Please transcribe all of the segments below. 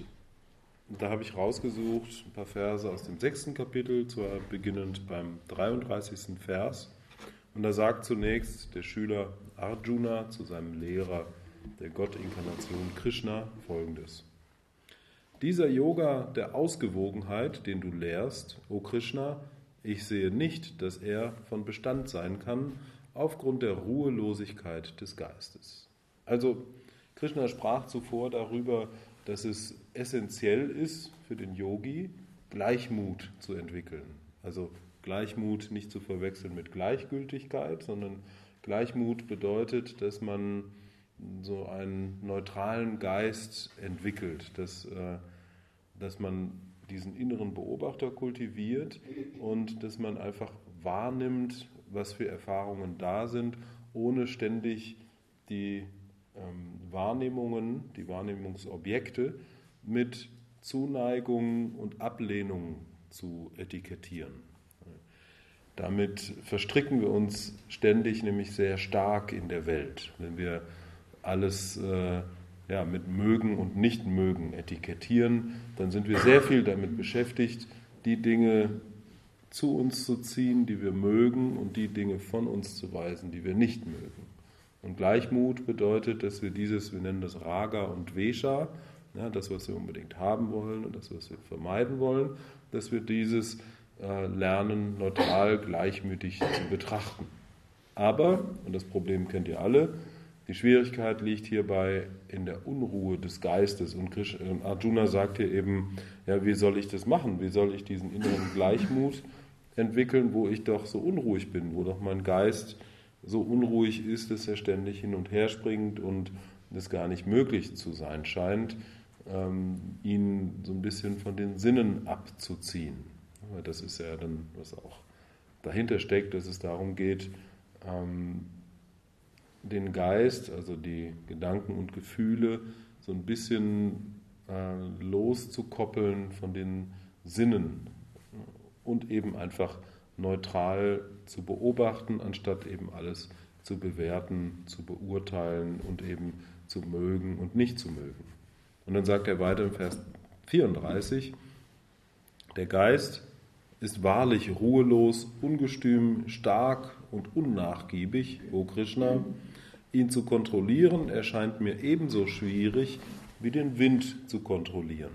Und da habe ich rausgesucht ein paar Verse aus dem sechsten Kapitel, zwar beginnend beim 33. Vers. Und da sagt zunächst der Schüler Arjuna zu seinem Lehrer, der Gottinkarnation Krishna, folgendes. Dieser Yoga der Ausgewogenheit, den du lehrst, o Krishna, ich sehe nicht, dass er von Bestand sein kann aufgrund der Ruhelosigkeit des Geistes. Also Krishna sprach zuvor darüber, dass es essentiell ist für den Yogi, Gleichmut zu entwickeln. Also Gleichmut nicht zu verwechseln mit Gleichgültigkeit, sondern Gleichmut bedeutet, dass man so einen neutralen Geist entwickelt, dass, äh, dass man diesen inneren Beobachter kultiviert und dass man einfach wahrnimmt, was für Erfahrungen da sind, ohne ständig die ähm, Wahrnehmungen, die Wahrnehmungsobjekte mit Zuneigung und Ablehnung zu etikettieren. Damit verstricken wir uns ständig nämlich sehr stark in der Welt, wenn wir alles äh, ja, mit mögen und nicht mögen etikettieren, dann sind wir sehr viel damit beschäftigt, die Dinge zu uns zu ziehen, die wir mögen und die Dinge von uns zu weisen, die wir nicht mögen. Und Gleichmut bedeutet, dass wir dieses, wir nennen das Raga und Vesha, ja, das, was wir unbedingt haben wollen und das, was wir vermeiden wollen, dass wir dieses äh, lernen, neutral, gleichmütig zu betrachten. Aber, und das Problem kennt ihr alle, die Schwierigkeit liegt hierbei in der Unruhe des Geistes. Und Arjuna sagt hier eben, ja, wie soll ich das machen? Wie soll ich diesen inneren Gleichmut entwickeln, wo ich doch so unruhig bin, wo doch mein Geist so unruhig ist, dass er ständig hin und her springt und es gar nicht möglich zu sein scheint, ähm, ihn so ein bisschen von den Sinnen abzuziehen. Das ist ja dann, was auch dahinter steckt, dass es darum geht, ähm, den Geist, also die Gedanken und Gefühle, so ein bisschen äh, loszukoppeln von den Sinnen und eben einfach neutral zu beobachten, anstatt eben alles zu bewerten, zu beurteilen und eben zu mögen und nicht zu mögen. Und dann sagt er weiter im Vers 34, der Geist ist wahrlich ruhelos, ungestüm, stark und unnachgiebig, o Krishna. Ihn zu kontrollieren erscheint mir ebenso schwierig wie den Wind zu kontrollieren.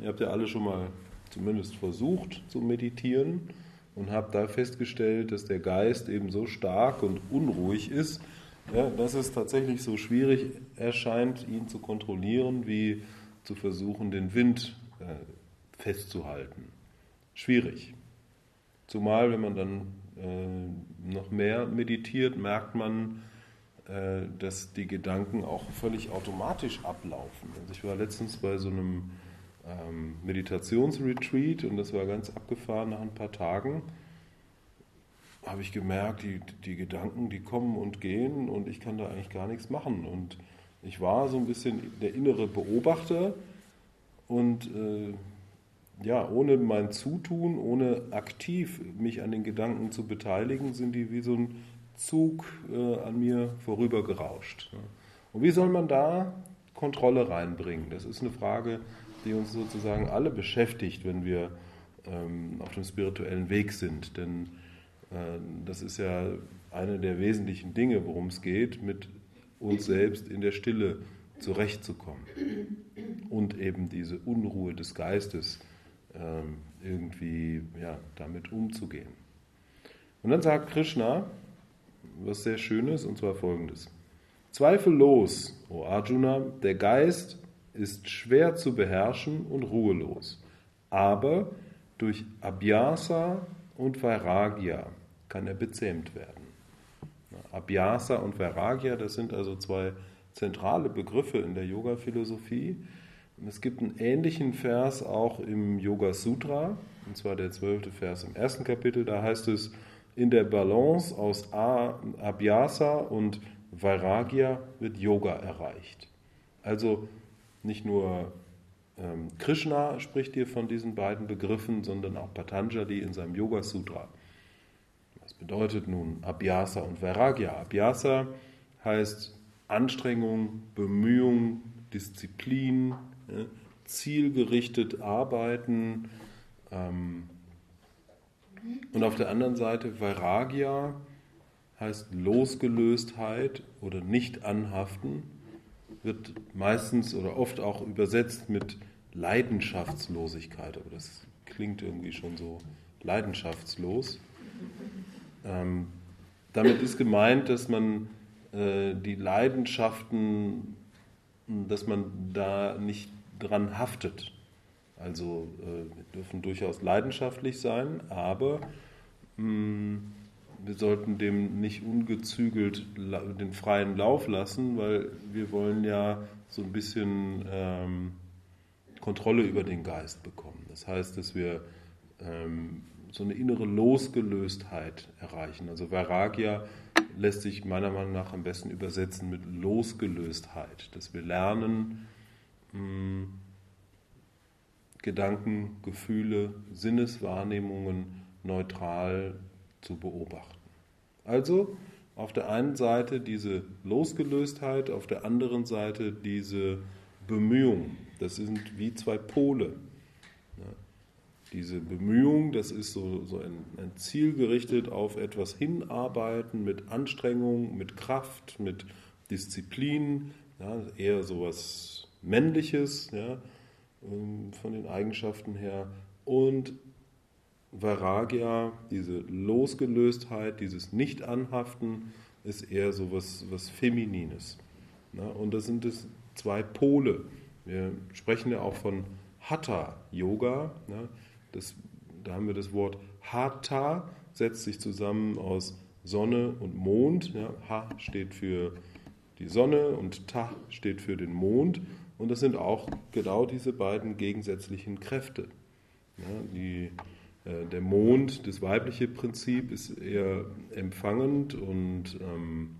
Ihr habt ja alle schon mal zumindest versucht zu meditieren und habt da festgestellt, dass der Geist eben so stark und unruhig ist, ja, dass es tatsächlich so schwierig erscheint, ihn zu kontrollieren, wie zu versuchen, den Wind äh, festzuhalten. Schwierig. Zumal, wenn man dann äh, noch mehr meditiert, merkt man, äh, dass die Gedanken auch völlig automatisch ablaufen. Also ich war letztens bei so einem ähm, Meditationsretreat und das war ganz abgefahren nach ein paar Tagen habe ich gemerkt, die, die Gedanken, die kommen und gehen und ich kann da eigentlich gar nichts machen. Und ich war so ein bisschen der innere Beobachter und äh, ja, ohne mein Zutun, ohne aktiv mich an den Gedanken zu beteiligen, sind die wie so ein Zug äh, an mir vorübergerauscht. Und wie soll man da Kontrolle reinbringen? Das ist eine Frage, die uns sozusagen alle beschäftigt, wenn wir ähm, auf dem spirituellen Weg sind. Denn äh, das ist ja eine der wesentlichen Dinge, worum es geht, mit uns selbst in der Stille zurechtzukommen und eben diese Unruhe des Geistes ähm, irgendwie ja, damit umzugehen. Und dann sagt Krishna was sehr Schönes, und zwar folgendes. Zweifellos, o Arjuna, der Geist ist schwer zu beherrschen und ruhelos, aber durch Abhyasa und Vairagya kann er bezähmt werden. Abhyasa und Vairagya, das sind also zwei zentrale Begriffe in der Yoga-Philosophie. Es gibt einen ähnlichen Vers auch im Yoga Sutra, und zwar der zwölfte Vers im ersten Kapitel. Da heißt es, in der Balance aus Abhyasa und Vairagya wird Yoga erreicht. Also nicht nur ähm, Krishna spricht hier von diesen beiden Begriffen, sondern auch Patanjali in seinem Yoga Sutra bedeutet nun Abhyasa und Vairagya? Abhyasa heißt Anstrengung, Bemühung, Disziplin, zielgerichtet arbeiten. Ähm, und auf der anderen Seite Vairagya heißt Losgelöstheit oder nicht anhaften, wird meistens oder oft auch übersetzt mit Leidenschaftslosigkeit, aber das klingt irgendwie schon so leidenschaftslos. Ähm, damit ist gemeint, dass man äh, die Leidenschaften, dass man da nicht dran haftet. Also äh, wir dürfen durchaus leidenschaftlich sein, aber mh, mm, wir sollten dem nicht ungezügelt den freien Lauf lassen, weil wir wollen ja so ein bisschen ähm, Kontrolle über den Geist bekommen. Das heißt, dass wir ähm, so eine innere Losgelöstheit erreichen. Also Vairagya lässt sich meiner Meinung nach am besten übersetzen mit Losgelöstheit, dass wir lernen, mh, hm, Gedanken, Gefühle, Sinneswahrnehmungen neutral zu beobachten. Also auf der einen Seite diese Losgelöstheit, auf der anderen Seite diese Bemühung. Das sind wie zwei Pole. Diese Bemühung, das ist so, so ein, ein Ziel gerichtet auf etwas hinarbeiten mit Anstrengung, mit Kraft, mit Disziplin, ja, eher so etwas Männliches ja, ähm, von den Eigenschaften her. Und Vairagya, diese Losgelöstheit, dieses Nicht-Anhaften, ist eher so was, was Feminines. Ja, und das sind es zwei Pole. Wir sprechen ja auch von Hatha-Yoga. Das, da haben wir das Wort Hatha, setzt sich zusammen aus Sonne und Mond. Ja, ha steht für die Sonne und Ta steht für den Mond. Und das sind auch genau diese beiden gegensätzlichen Kräfte. Die, der Mond, das weibliche Prinzip, ist eher empfangend und ähm,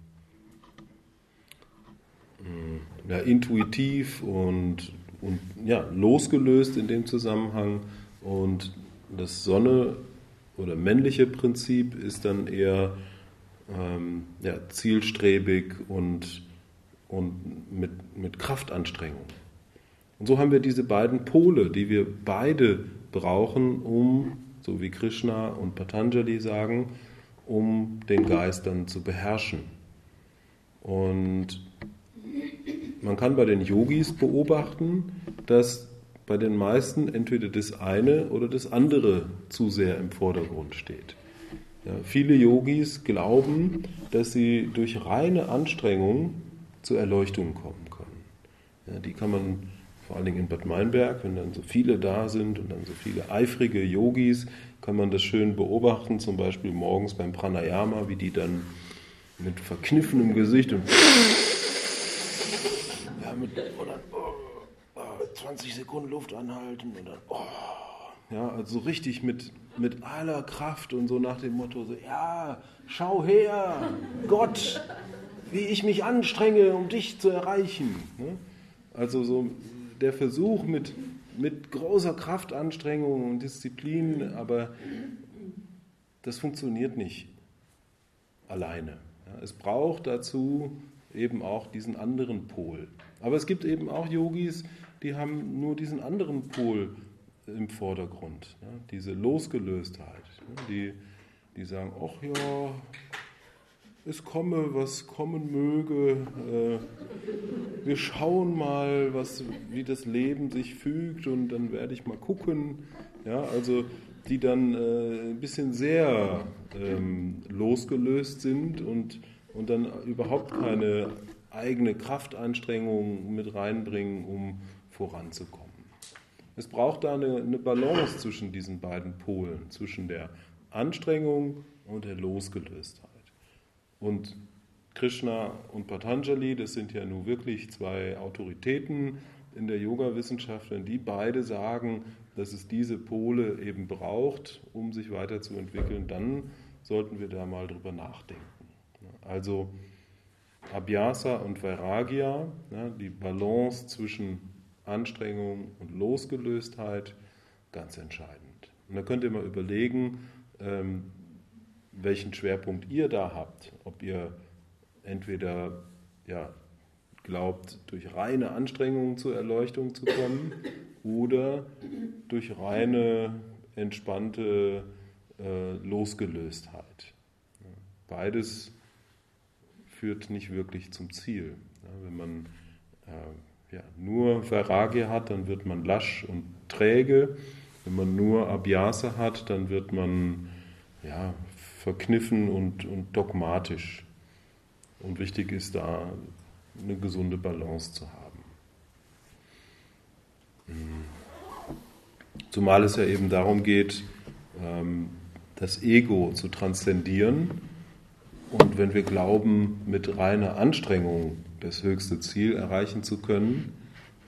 ja, intuitiv und, und ja, losgelöst in dem Zusammenhang. Und das Sonne- oder männliche Prinzip ist dann eher ähm, ja, zielstrebig und, und mit, mit Kraftanstrengung. Und so haben wir diese beiden Pole, die wir beide brauchen, um, so wie Krishna und Patanjali sagen, um den Geist dann zu beherrschen. Und man kann bei den Yogis beobachten, dass bei den meisten entweder das eine oder das andere zu sehr im Vordergrund steht. Ja, viele Yogis glauben, dass sie durch reine Anstrengung zur Erleuchtung kommen können. Ja, die kann man vor allen Dingen in Bad Meinberg, wenn dann so viele da sind und dann so viele eifrige Yogis, kann man das schön beobachten, zum Beispiel morgens beim Pranayama, wie die dann mit verkniffenem Gesicht und ja, mit, oder, oh, 20 Sekunden Luft anhalten und dann, oh, ja, also richtig mit, mit aller Kraft und so nach dem Motto, so, ja, schau her, Gott, wie ich mich anstrenge, um dich zu erreichen. Ne? Also so der Versuch mit, mit großer Kraftanstrengung und Disziplin, aber das funktioniert nicht alleine. Es braucht dazu eben auch diesen anderen Pol. Aber es gibt eben auch Yogis, die haben nur diesen anderen Pol im Vordergrund, diese Losgelöstheit. Die, die sagen, ach ja, es komme, was kommen möge. Äh, wir schauen mal, was, wie das Leben sich fügt und dann werde ich mal gucken. Ja, also die dann äh, ein bisschen sehr ähm, losgelöst sind und, und dann überhaupt keine eigene Kraftanstrengung mit reinbringen, um voranzukommen. Es braucht da eine, eine Balance zwischen diesen beiden Polen, zwischen der Anstrengung und der Losgelöstheit. Und Krishna und Patanjali, das sind ja nun wirklich zwei Autoritäten in der Yoga-Wissenschaft, wenn die beide sagen, dass es diese Pole eben braucht, um sich weiterzuentwickeln, dann sollten wir da mal drüber nachdenken. Also Abhyasa und Vairagya, die Balance zwischen Anstrengung und Losgelöstheit, ganz entscheidend. Und da könnt ihr mal überlegen, ähm, welchen Schwerpunkt ihr da habt. Ob ihr entweder ja, glaubt, durch reine Anstrengungen zur Erleuchtung zu kommen oder durch reine, entspannte äh, Losgelöstheit. Beides führt nicht wirklich zum Ziel. wenn man äh, ja, nur Vairagya hat, dann wird man lasch und träge. Wenn man nur Abhyasa hat, dann wird man ja, verkniffen und, und dogmatisch. Und wichtig ist da eine gesunde Balance zu haben. Zumal es ja eben darum geht, ähm, das Ego zu transzendieren. Und wenn wir glauben, mit reiner Anstrengung das höchste Ziel erreichen zu können,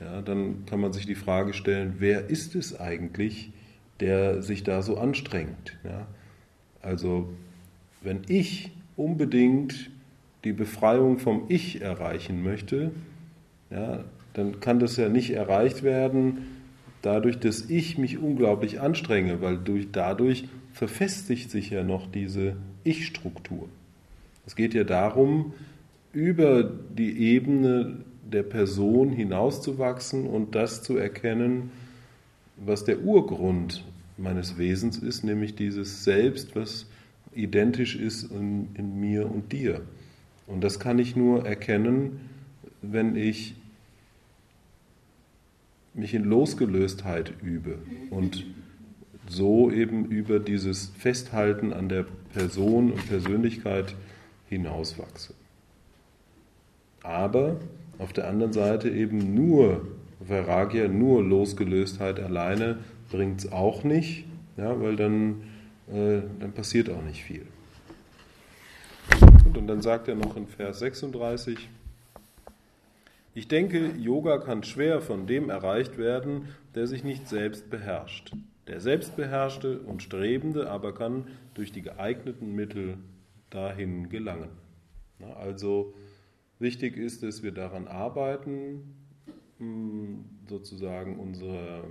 ja, dann kann man sich die Frage stellen, wer ist es eigentlich, der sich da so anstrengt? Ja? Also wenn ich unbedingt die Befreiung vom Ich erreichen möchte, ja, dann kann das ja nicht erreicht werden dadurch, dass ich mich unglaublich anstrenge, weil durch, dadurch verfestigt sich ja noch diese Ich-Struktur. Es geht ja darum, über die Ebene der Person hinauszuwachsen und das zu erkennen, was der Urgrund meines Wesens ist, nämlich dieses Selbst, was identisch ist in, in mir und dir. Und das kann ich nur erkennen, wenn ich mich in Losgelöstheit übe und so eben über dieses Festhalten an der Person und Persönlichkeit hinauswachse. Aber auf der anderen Seite eben nur Vairagya, nur Losgelöstheit alleine bringt es auch nicht, ja, weil dann, äh, dann passiert auch nicht viel. Und dann sagt er noch in Vers 36, ich denke, Yoga kann schwer von dem erreicht werden, der sich nicht selbst beherrscht. Der Selbstbeherrschte und Strebende aber kann durch die geeigneten Mittel dahin gelangen. Also wichtig ist, dass wir daran arbeiten, hm, sozusagen unsere,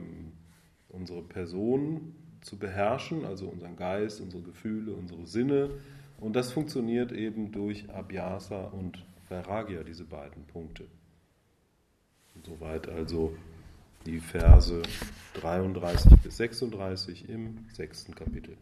unsere Person zu beherrschen, also unseren Geist, unsere Gefühle, unsere Sinne. Und das funktioniert eben durch Abhyasa und Vairagya, diese beiden Punkte. Soweit also die Verse 33 bis 36 im sechsten Kapitel.